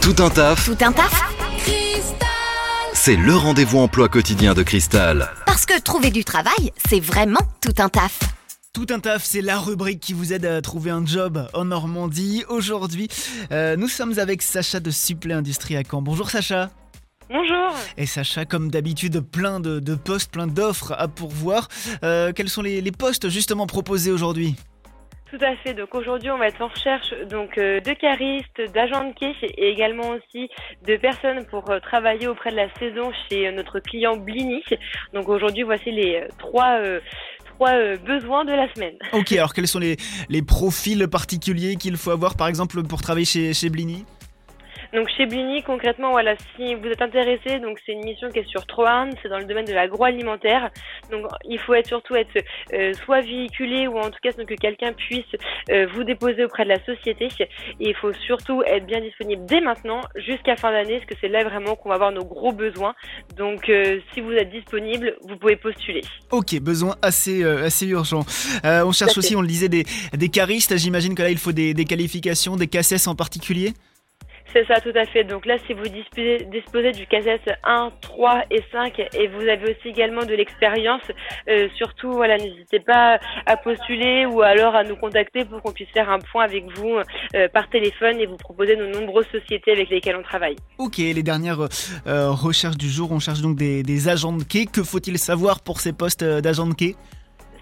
Tout un taf, Tout un taf c'est le rendez-vous emploi quotidien de Cristal. Parce que trouver du travail, c'est vraiment tout un taf. Tout un taf, c'est la rubrique qui vous aide à trouver un job en Normandie. Aujourd'hui, euh, nous sommes avec Sacha de Supplé Industrie à Caen. Bonjour Sacha. Bonjour. Et Sacha, comme d'habitude, plein de, de postes, plein d'offres à pourvoir. Euh, quels sont les, les postes justement proposés aujourd'hui? Tout à fait. Donc aujourd'hui, on va être en recherche donc euh, de caristes, d'agents de quai et également aussi de personnes pour euh, travailler auprès de la saison chez euh, notre client Blini. Donc aujourd'hui, voici les trois besoins de la semaine. Ok, alors quels sont les, les profils particuliers qu'il faut avoir par exemple pour travailler chez, chez Blini Donc chez Blini, concrètement, voilà, si vous êtes intéressé, donc c'est une mission qui est sur Troarn, c'est dans le domaine de l'agroalimentaire. Donc il faut être surtout être euh, soit véhiculé ou en tout cas que quelqu'un puisse euh, vous déposer auprès de la société. Et il faut surtout être bien disponible dès maintenant jusqu'à fin d'année, parce que c'est là vraiment qu'on va avoir nos gros besoins. Donc euh, si vous êtes disponible, vous pouvez postuler. Ok, besoin assez, euh, assez urgent. Euh, on cherche aussi, on le disait, des, des caristes. J'imagine que là, il faut des, des qualifications, des cassettes en particulier. C'est ça, tout à fait. Donc là, si vous disposez, du cassette 1, 3 et 5 et vous avez aussi également de l'expérience, euh, surtout, voilà, n'hésitez pas à postuler ou alors à nous contacter pour qu'on puisse faire un point avec vous euh, par téléphone et vous proposer nos nombreuses sociétés avec lesquelles on travaille. Ok, les dernières euh, recherches du jour, on cherche donc des, agents de quai. Que faut-il savoir pour ces postes d'agents de quai?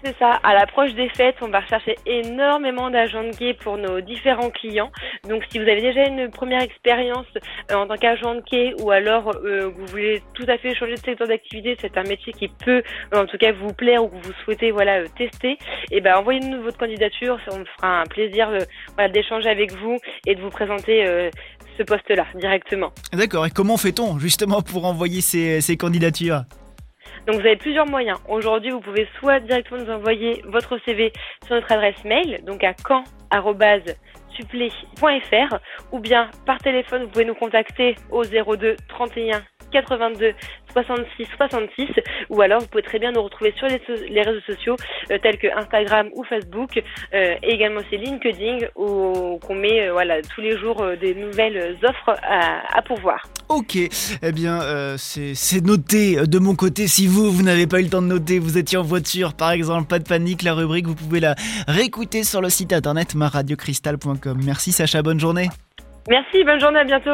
C'est ça. À l'approche des fêtes, on va rechercher énormément d'agents de quai pour nos différents clients. Donc, si vous avez déjà une première expérience euh, en tant qu'agent de quai ou alors euh, vous voulez tout à fait changer de secteur d'activité, c'est un métier qui peut, euh, en tout cas, vous plaire ou que vous souhaitez, voilà, euh, tester. Et ben, envoyez-nous votre candidature. On fera un plaisir, d'échanger avec vous et de vous présenter ce poste-là directement. D'accord, et comment fait-on justement pour envoyer ces candidatures? Donc vous avez plusieurs moyens. Aujourd'hui, vous pouvez soit directement nous envoyer votre CV sur notre adresse mail, donc à camp@supplé.fr, ou bien par téléphone, vous pouvez nous contacter au 02 31 82 66 66, ou alors vous pouvez très bien nous retrouver sur les, so- les réseaux sociaux euh, tels que Instagram ou Facebook, euh, et également c'est LinkedIn où qu'on met euh, voilà tous les jours des nouvelles offres à, à pourvoir. Ok, eh bien c'est c'est noté de mon côté. Si vous, vous n'avez pas eu le temps de noter, vous étiez en voiture par exemple, pas de panique, la rubrique, vous pouvez la réécouter sur le site internet maradiocristal.com. Merci Sacha, bonne journée. Merci, bonne journée, à bientôt.